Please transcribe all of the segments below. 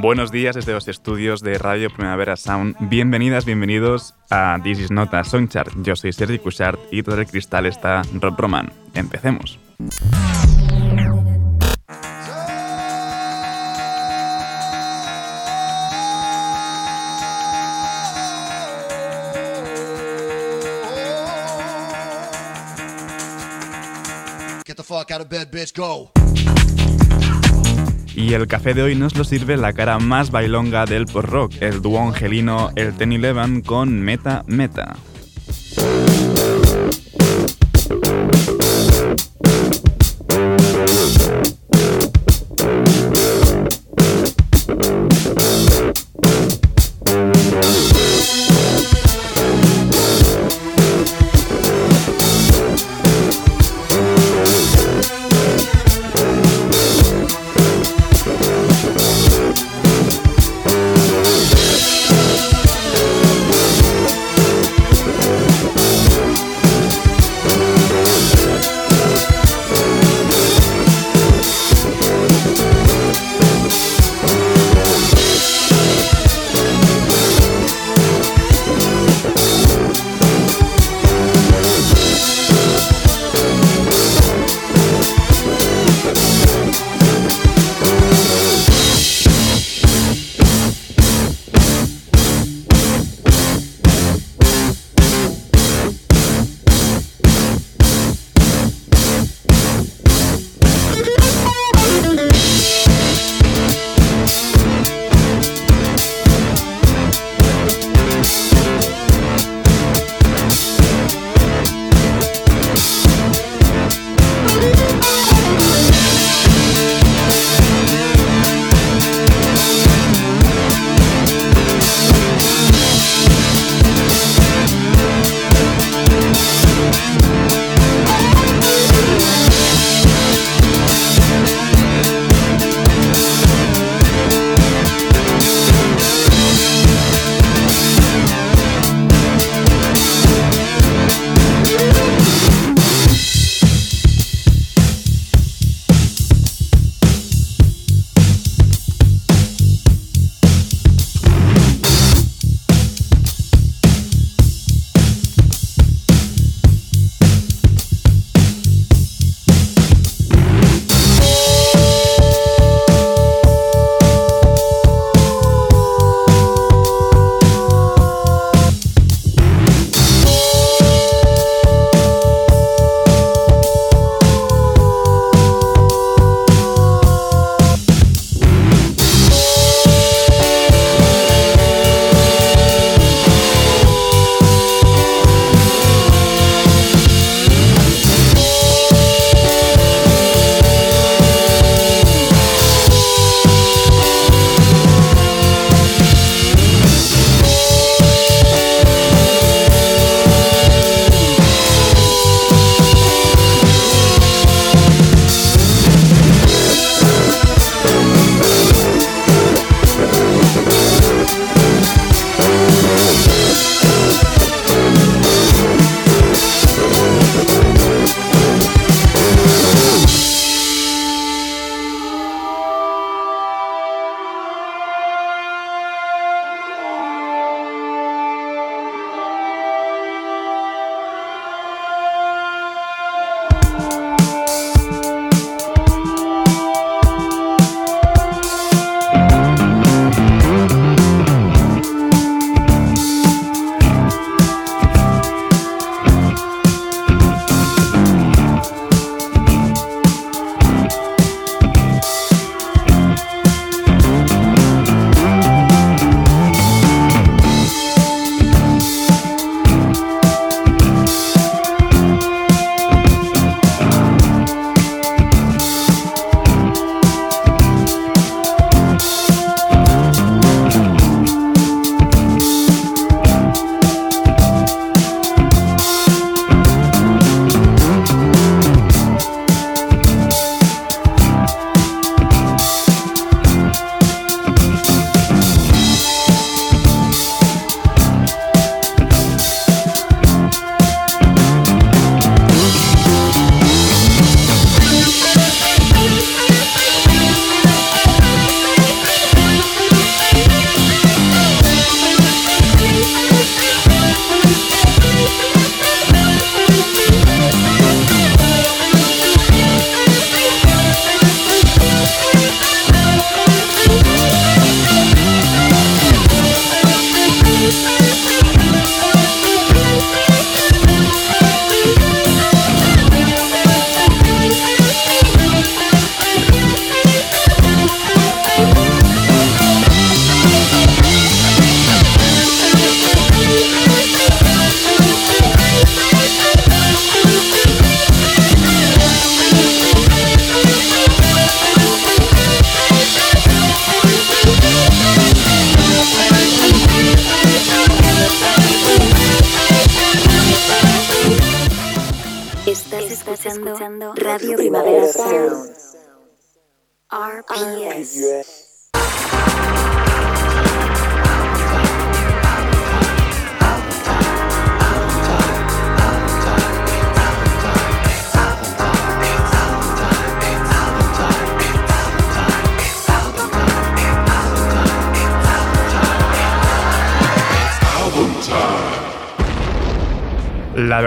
Buenos días desde los estudios de Radio Primavera Sound. Bienvenidas, bienvenidos a This is Nota Soundchart Yo soy Sergi Cushart y todo el cristal está Rob Roman. Empecemos. Get out of bed, bitch, go y el café de hoy nos lo sirve la cara más bailonga del post-rock, el dúo angelino El Ten Eleven con Meta Meta.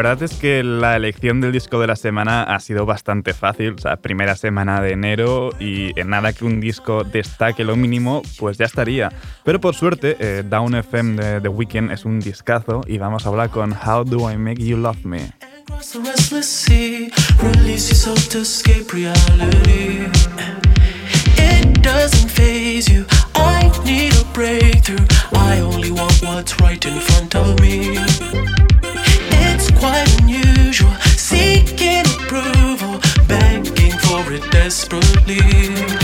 La verdad es que la elección del disco de la semana ha sido bastante fácil. O sea, primera semana de enero y en nada que un disco destaque lo mínimo, pues ya estaría. Pero por suerte, eh, Down FM de The Weeknd es un discazo y vamos a hablar con How Do I Make You Love me. usual, seeking approval, begging for it desperately.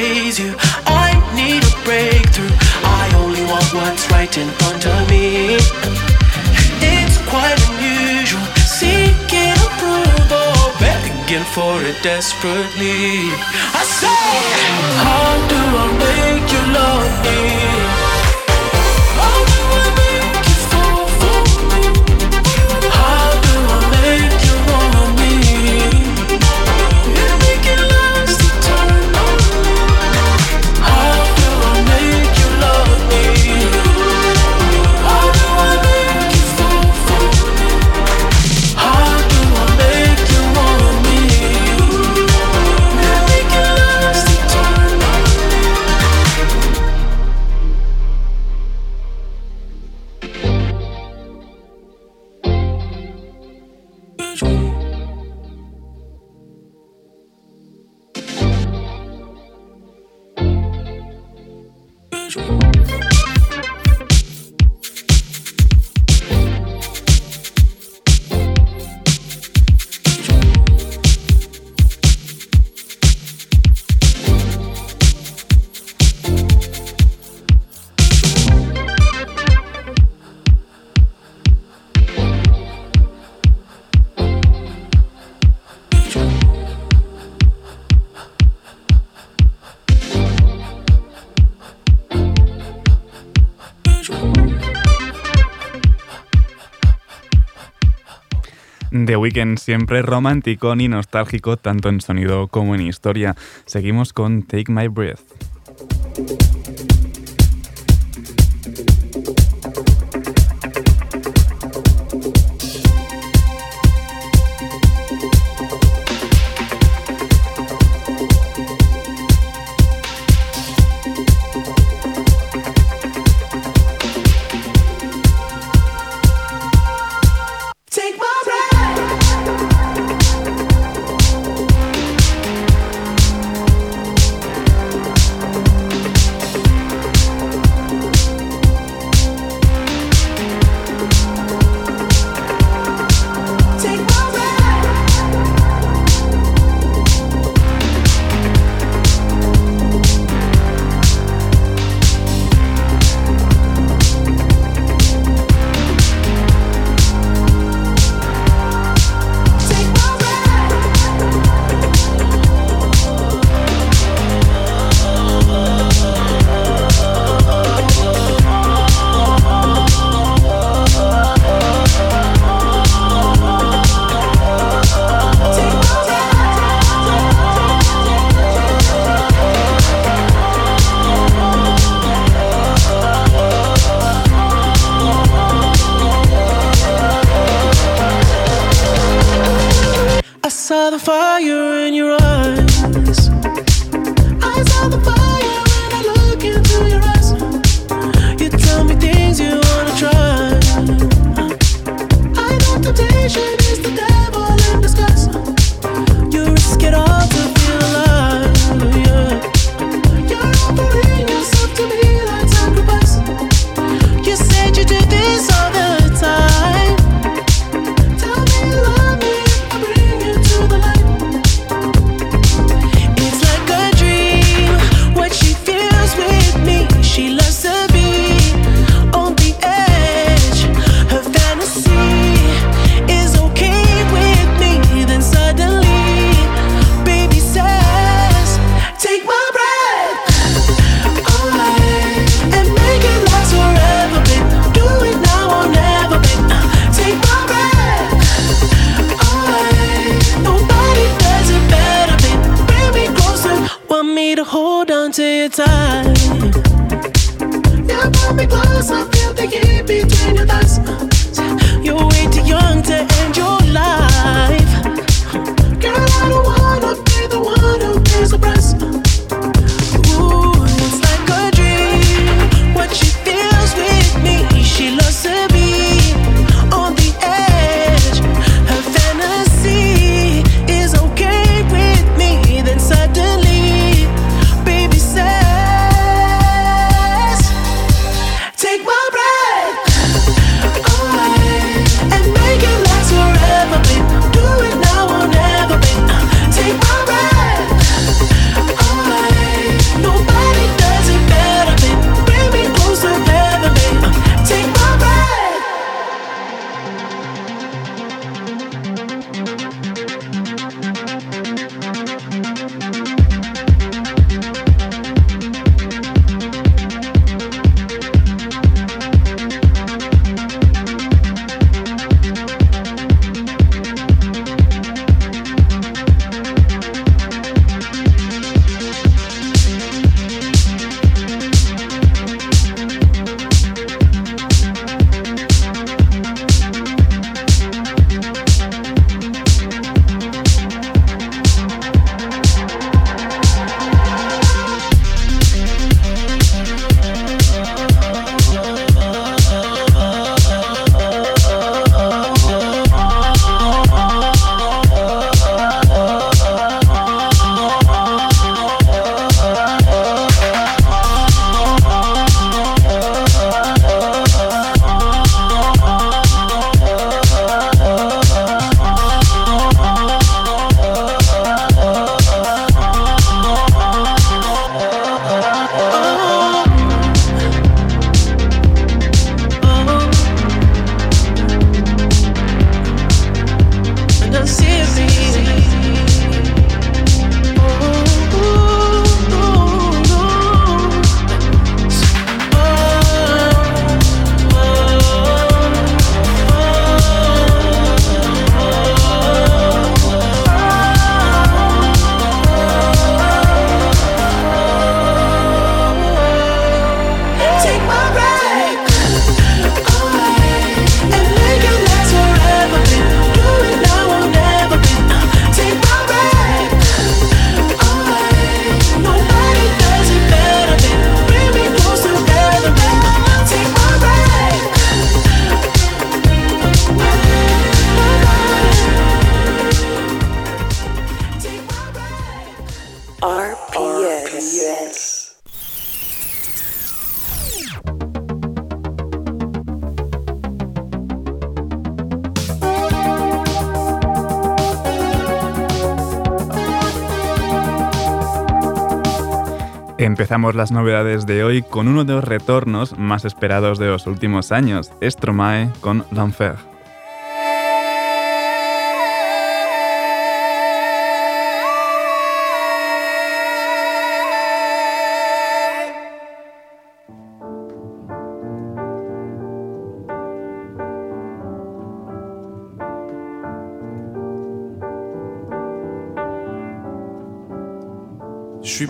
you. I need a breakthrough. I only want what's right in front of me. It's quite unusual, seeking approval, begging for it desperately. I say, How do I make you love me? siempre romántico ni nostálgico, tanto en sonido como en historia. Seguimos con Take My Breath. time. You pull me close, I feel the heat. Empezamos las novedades de hoy con uno de los retornos más esperados de los últimos años, Stromae con L'Enfer.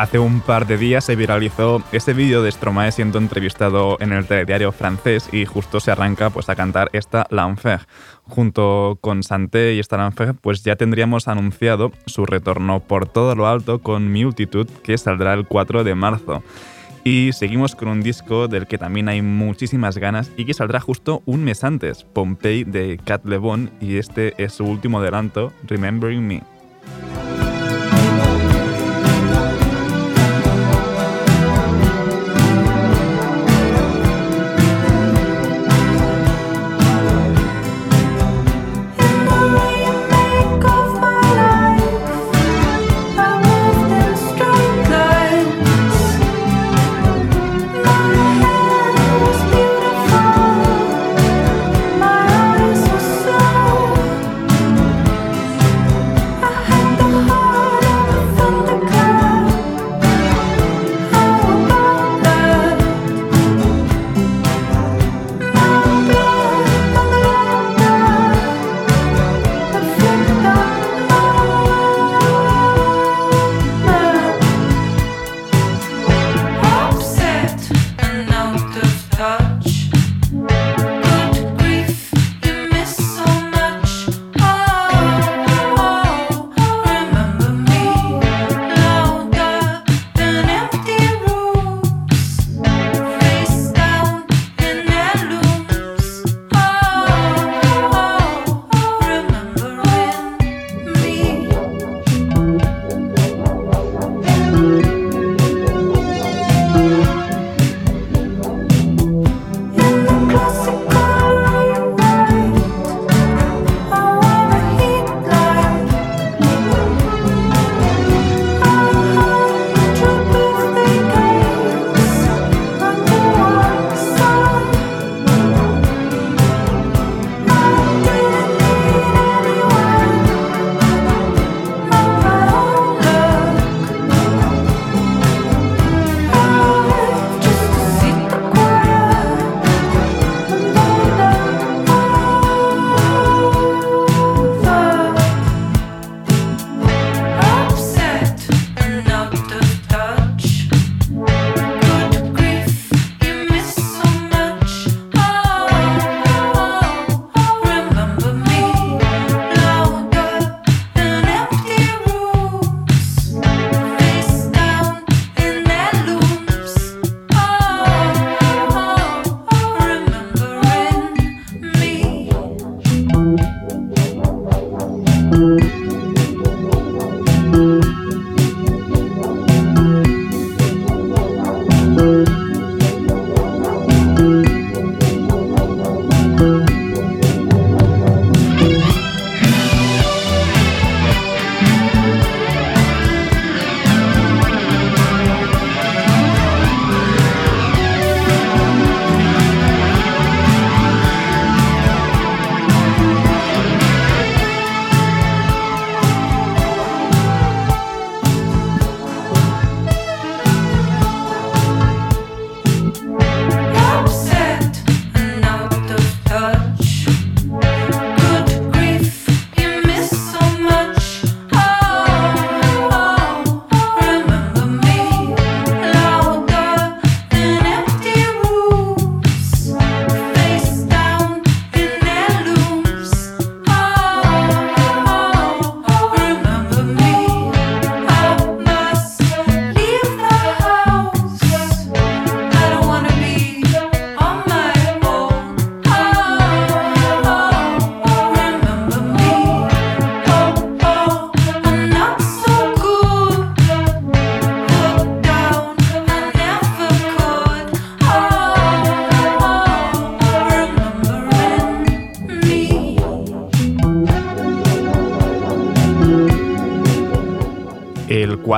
Hace un par de días se viralizó este vídeo de Stromae siendo entrevistado en el telediario francés y justo se arranca pues a cantar esta L'Enfer. Junto con Santé y esta L'Enfer pues ya tendríamos anunciado su retorno por todo lo alto con Multitud, que saldrá el 4 de marzo. Y seguimos con un disco del que también hay muchísimas ganas y que saldrá justo un mes antes, Pompeii de Cat Bon. y este es su último adelanto, Remembering Me.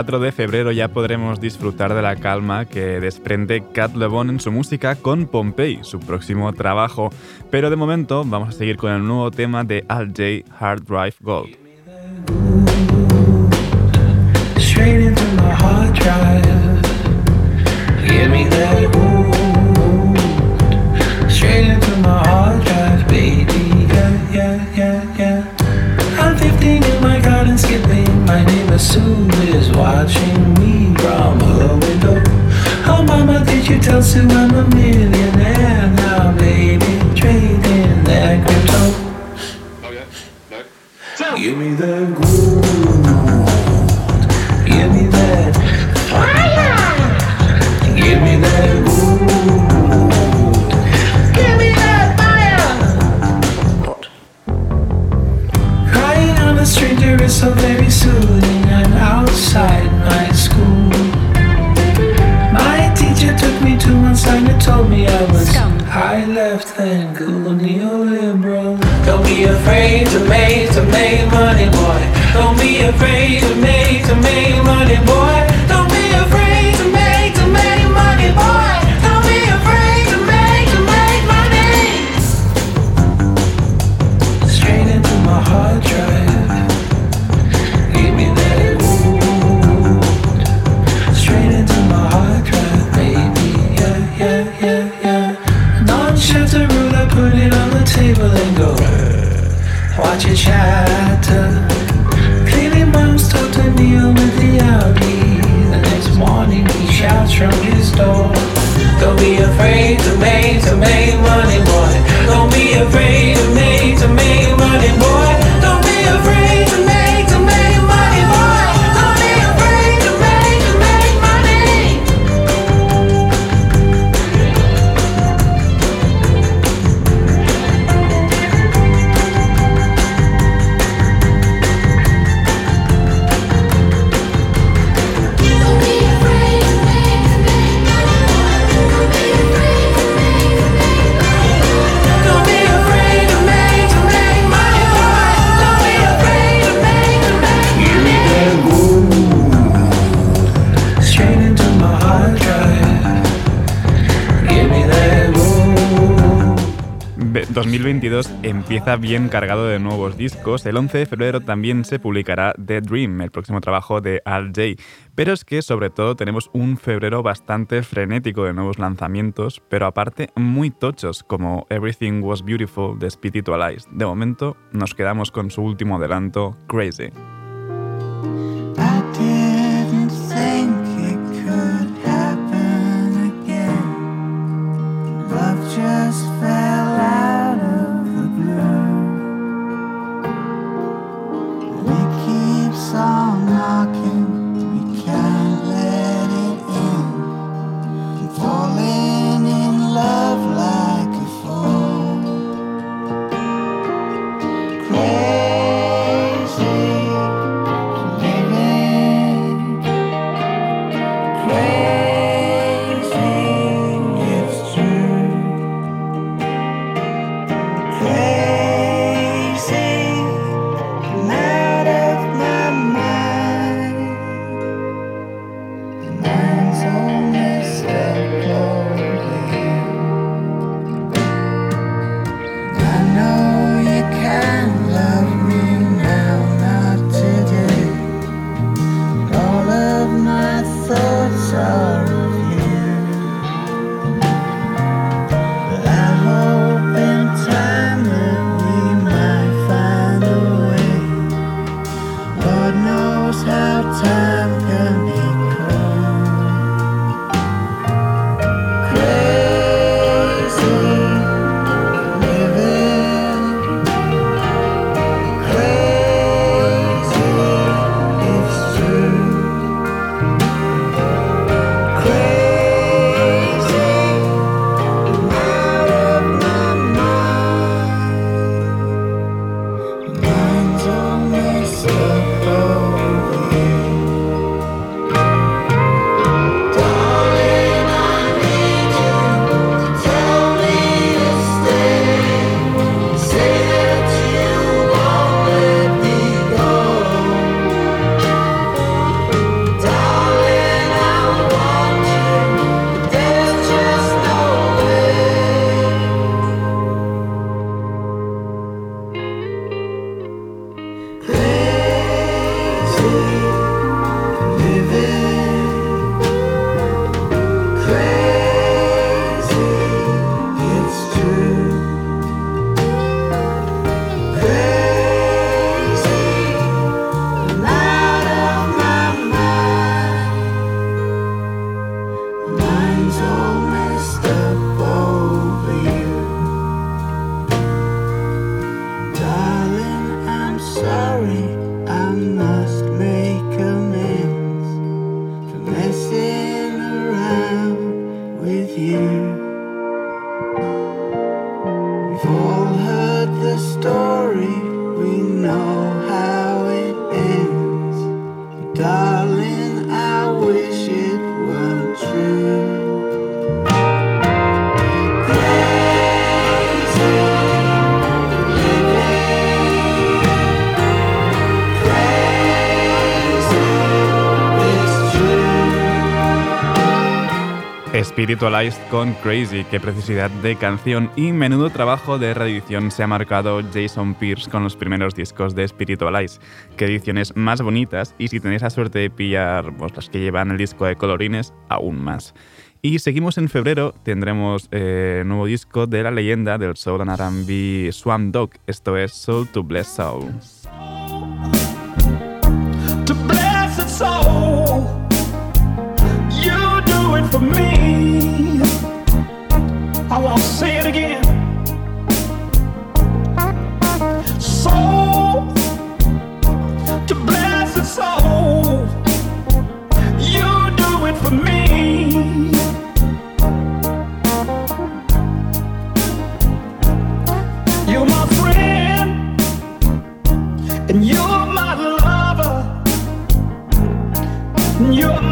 4 de febrero ya podremos disfrutar de la calma que desprende Cat Lebon en su música con Pompey, su próximo trabajo. Pero de momento vamos a seguir con el nuevo tema de Al J, Hard Drive Gold. my name is Sue is watching me from her window. Oh, mama, did you tell Sue I'm a millionaire now, baby? 2022 empieza bien cargado de nuevos discos. El 11 de febrero también se publicará The Dream, el próximo trabajo de Al Jay. Pero es que sobre todo tenemos un febrero bastante frenético de nuevos lanzamientos, pero aparte muy tochos como Everything Was Beautiful de Spiritualized. De momento nos quedamos con su último adelanto, Crazy. Spiritualized con Crazy, qué precisidad de canción y menudo trabajo de reedición se ha marcado Jason Pierce con los primeros discos de Spiritualized. Qué ediciones más bonitas y si tenéis la suerte de pillar pues, las que llevan el disco de colorines, aún más. Y seguimos en febrero, tendremos el eh, nuevo disco de la leyenda del soul and R&B Swamp Dog, esto es Soul to Bless Souls. do it for me. I want to say it again. to bless soul, you do it for me. You're my friend, and you're my lover. You're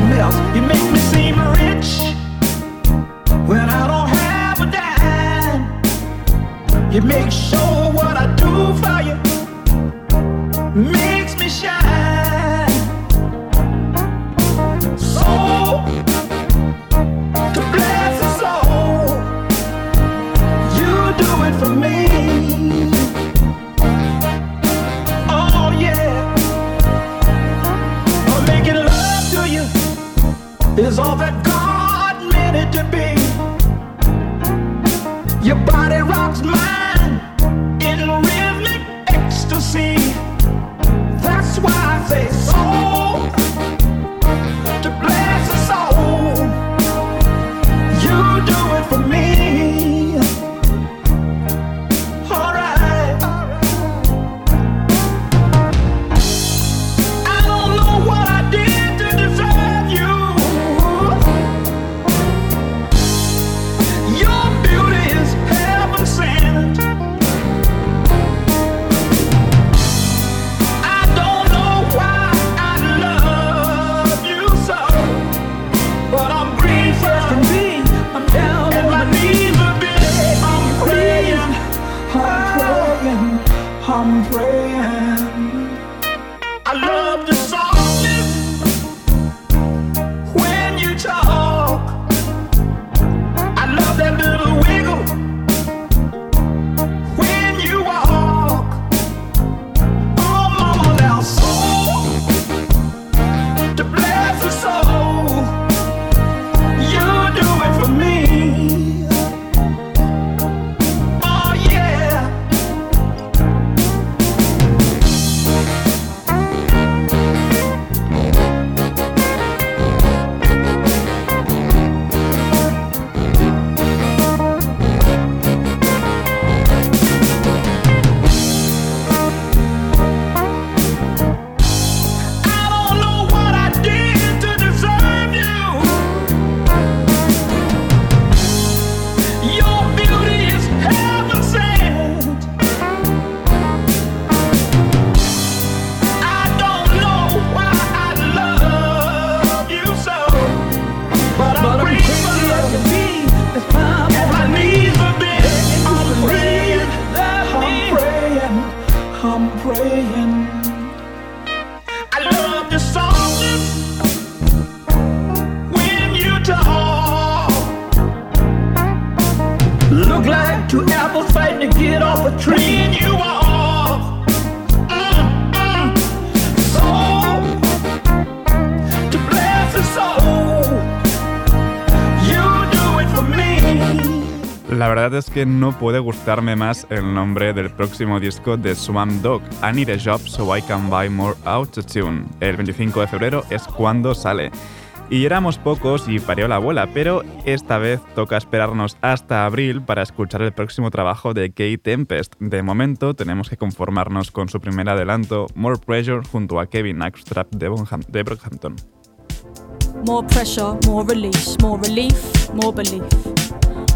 something else. You make me seem rich when I don't have a dime. You make sure what I do for you. Make all that God meant it to be. Your body rock. La verdad es que no puede gustarme más el nombre del próximo disco de Swamp Dog, I Need a Job So I Can Buy More Autotune. El 25 de febrero es cuando sale. Y éramos pocos y parió la abuela, pero esta vez toca esperarnos hasta abril para escuchar el próximo trabajo de Kate Tempest. De momento tenemos que conformarnos con su primer adelanto, More Pressure, junto a Kevin Axtrap de, Bonham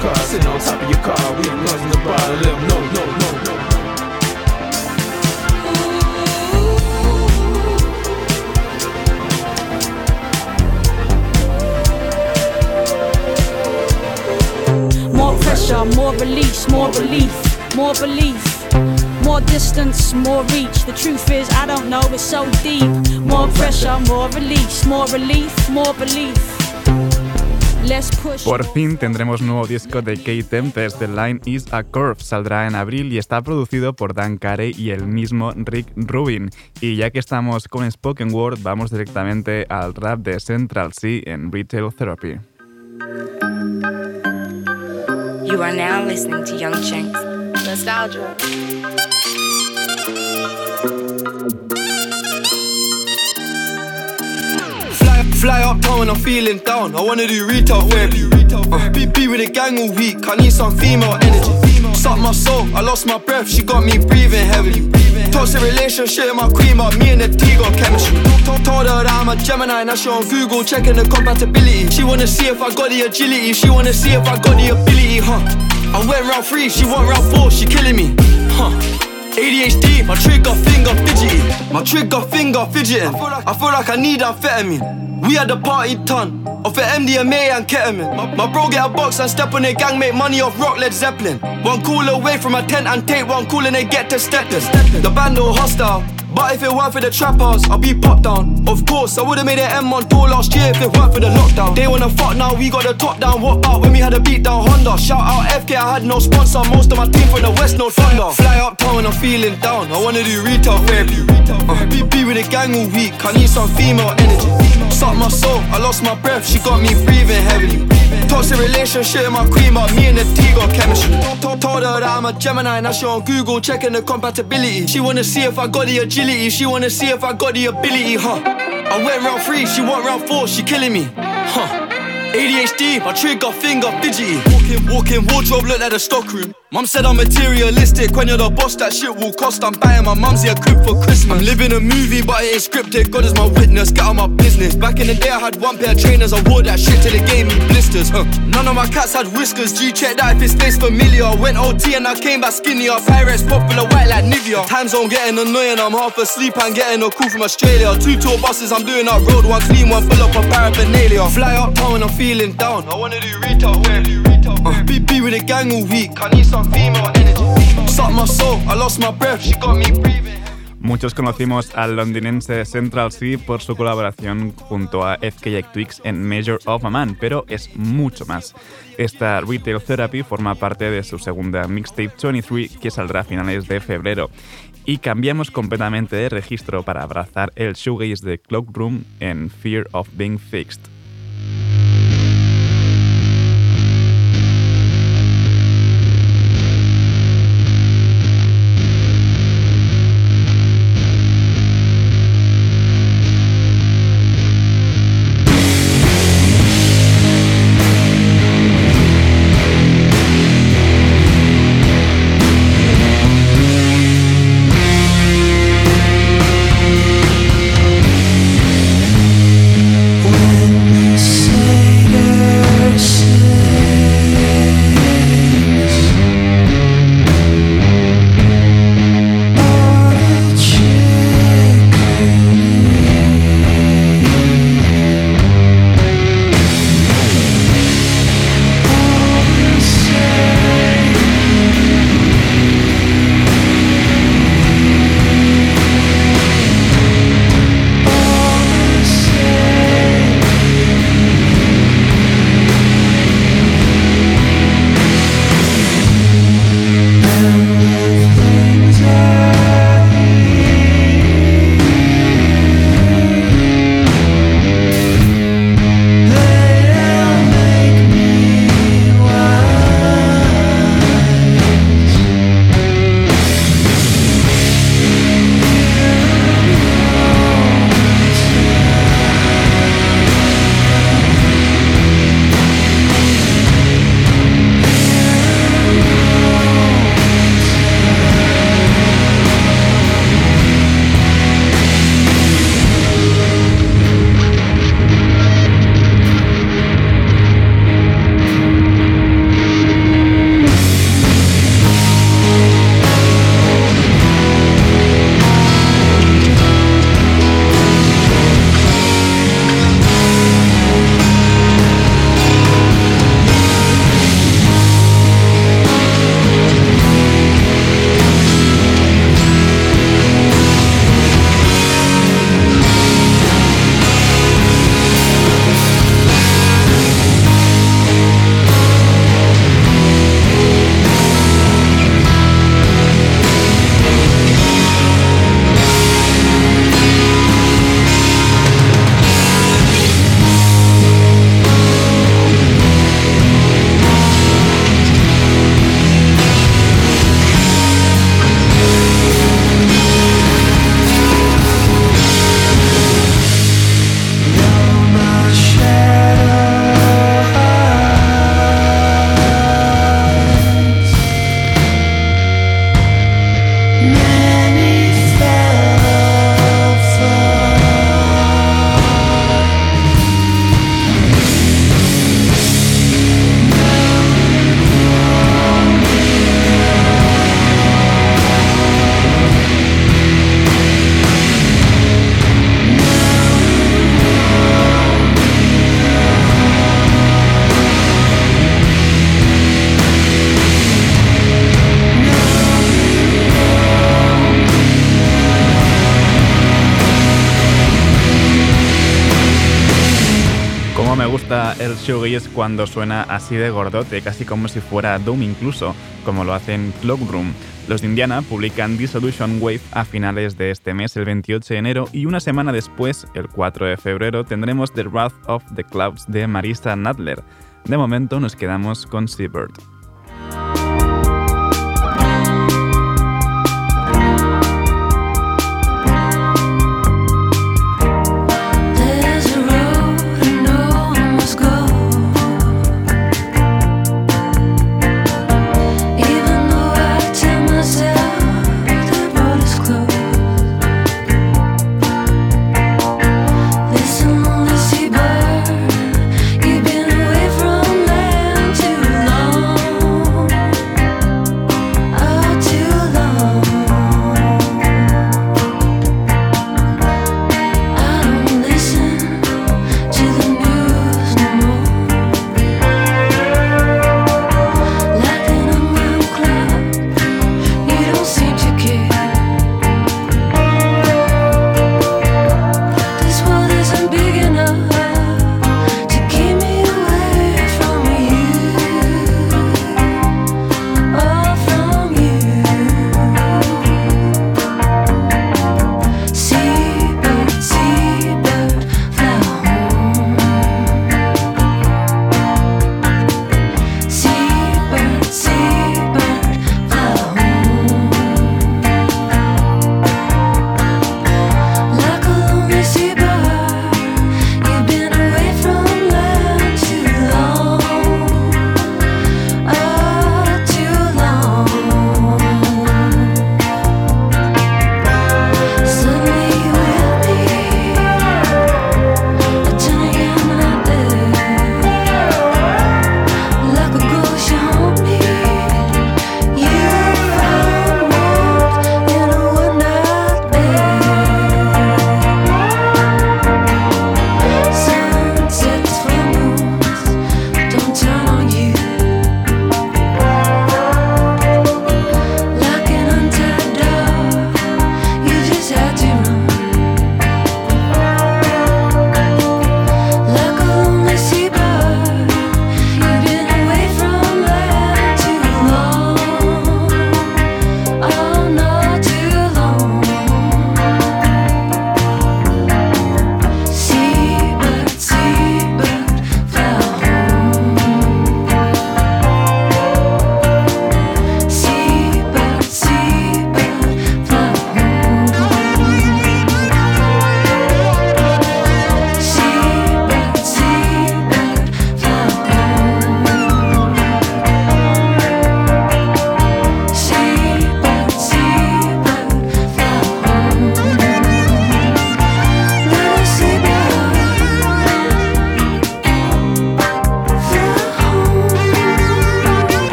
car, sitting on top of your car. We ain't nothing to bother them. No, no, no, no. More pressure, more release, more relief, more belief. More distance, more reach. The truth is, I don't know, it's so deep. More pressure, more release, more relief, more belief. Por fin tendremos nuevo disco de Kate Tempest, The Line is a Curve. Saldrá en abril y está producido por Dan Carey y el mismo Rick Rubin. Y ya que estamos con Spoken Word, vamos directamente al rap de Central C en Retail Therapy. Fly uptown when I'm feeling down. I wanna do retail therapy. Uh, be, be with a gang all week. I need some female energy. Suck my soul. I lost my breath. She got me breathing heavily. Toxic relationship, my queen, but me and the T got chemistry. Told, told her that I'm a Gemini, now she on Google checking the compatibility. She wanna see if I got the agility. She wanna see if I got the ability, huh? I went round three, she went round four. She killing me, huh? ADHD, my trigger finger fidgeting. My trigger finger fidgeting. I feel like I need amphetamine. We had the party ton of the MDMA and ketamine. My, bro get a box and step on the gang, make money off rock Led Zeppelin. One call away from a tent and tape, one call and they get to step The band all hostile. But if it weren't for the trappers, I'd be popped down. Of course, I would've made an M on tour last year if it weren't for the lockdown. They wanna fuck now, we got the top down. What out when we had a beat down Honda? Shout out FK, I had no sponsor. Most of my team from the West, no thunder. Fly town when I'm feeling down. I wanna do retail therapy. Uh, be, be with the gang all week, I need some female energy. Suck my soul, I lost my breath, she got me breathing heavily. Toxic relationship, my queen, but me and the T got chemistry. Told her that I'm a Gemini, now she on Google checking the compatibility. She wanna see if I got the agenda agility. She wanna see if I got the ability, huh? I went round three, she went round four, she killing me, huh? ADHD, my trigger finger fidgety. Walking, walking, wardrobe look like the stockroom. Mom said I'm materialistic, when you're the boss, that shit will cost. I'm buying my mom's a crib for Christmas. I'm living a movie, but it ain't scripted. God is my witness, get on my business. Back in the day, I had one pair of trainers, I wore that shit till it gave me blisters. Huh. None of my cats had whiskers, G check that if it stays familiar. Went OT and I came back skinnier. parents popular, white like Nivea. Time zone getting annoying, I'm half asleep and getting a call from Australia. Two tour buses, I'm doing up road, one clean, one full up of paraphernalia. Fly up, town. I'm feeling down. I wanna do retail, I wanna do retail. Uh, Muchos conocimos al londinense Central C por su colaboración junto a FKJ Twix en Major of a Man, pero es mucho más. Esta Retail Therapy forma parte de su segunda mixtape 23 que saldrá a finales de febrero. Y cambiamos completamente de registro para abrazar el shoegaze de Cloakroom en Fear of Being Fixed. cuando suena así de gordote, casi como si fuera Doom incluso, como lo hacen Clockroom. Los de Indiana publican Dissolution Wave a finales de este mes, el 28 de enero, y una semana después, el 4 de febrero, tendremos The Wrath of the Clouds de Marisa Nadler. De momento nos quedamos con Seabird.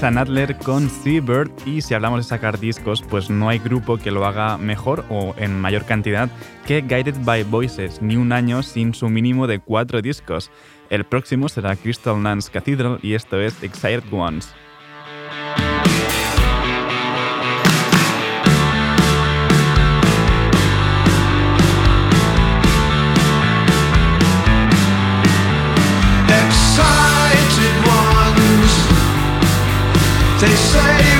Ethan Adler con Seabird y si hablamos de sacar discos, pues no hay grupo que lo haga mejor o en mayor cantidad que Guided by Voices, ni un año sin su mínimo de cuatro discos. El próximo será Crystal Nance Cathedral y esto es Excited Ones. They say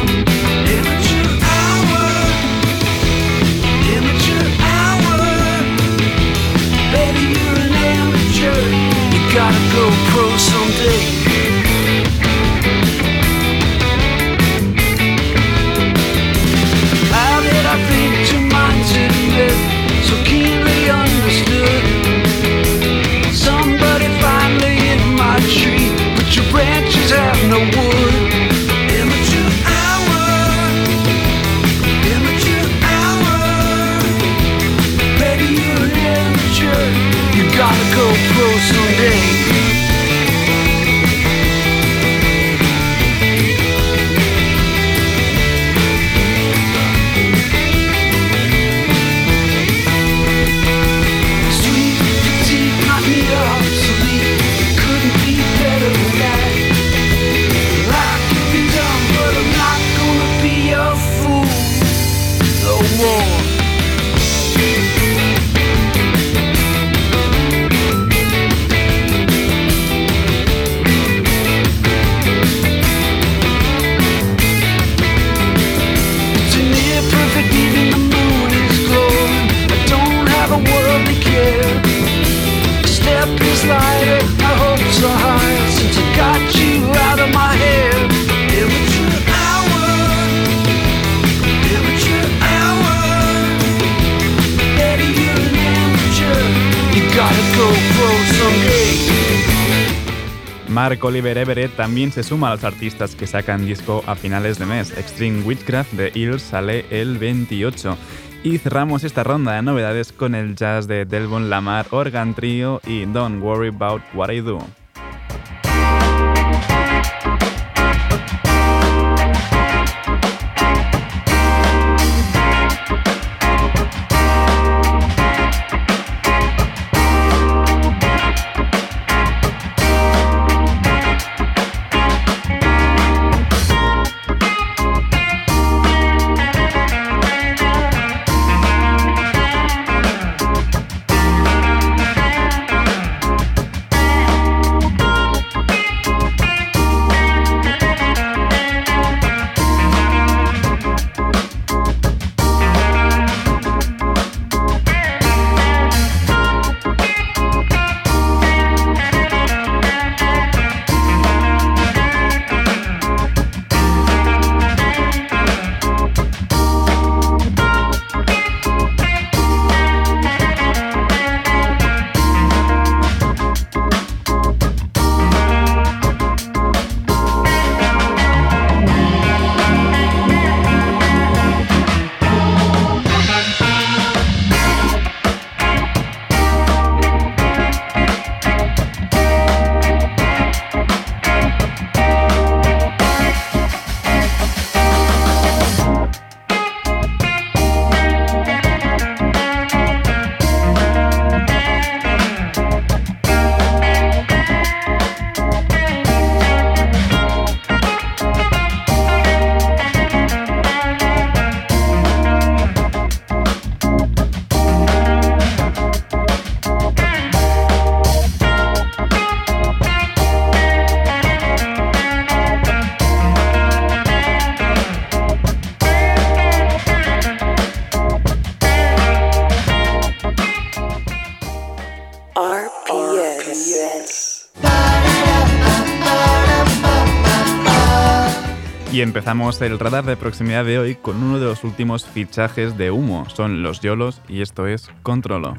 Baby, you're an amateur. You gotta go pro someday. también se suma a los artistas que sacan disco a finales de mes. Extreme Witchcraft de Ill sale el 28. Y cerramos esta ronda de novedades con el jazz de Delvon Lamar, Organ Trio y Don't Worry About What I Do. Y empezamos el radar de proximidad de hoy con uno de los últimos fichajes de humo. Son los Yolos y esto es Controlo.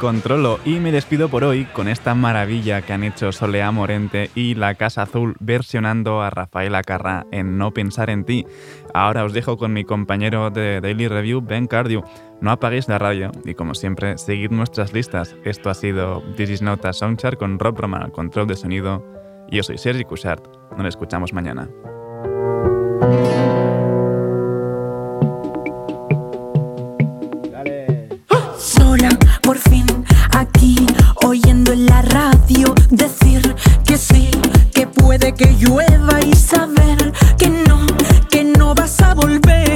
controlo y me despido por hoy con esta maravilla que han hecho Solea Morente y La Casa Azul versionando a Rafael Acarra en No Pensar en Ti. Ahora os dejo con mi compañero de Daily Review, Ben Cardio. No apaguéis la radio y como siempre, seguid nuestras listas. Esto ha sido This is Not a Soundchart con Rob al control de sonido. Yo soy Sergi Cushart. Nos escuchamos mañana. Decir que sí, que puede que llueva y saber que no, que no vas a volver.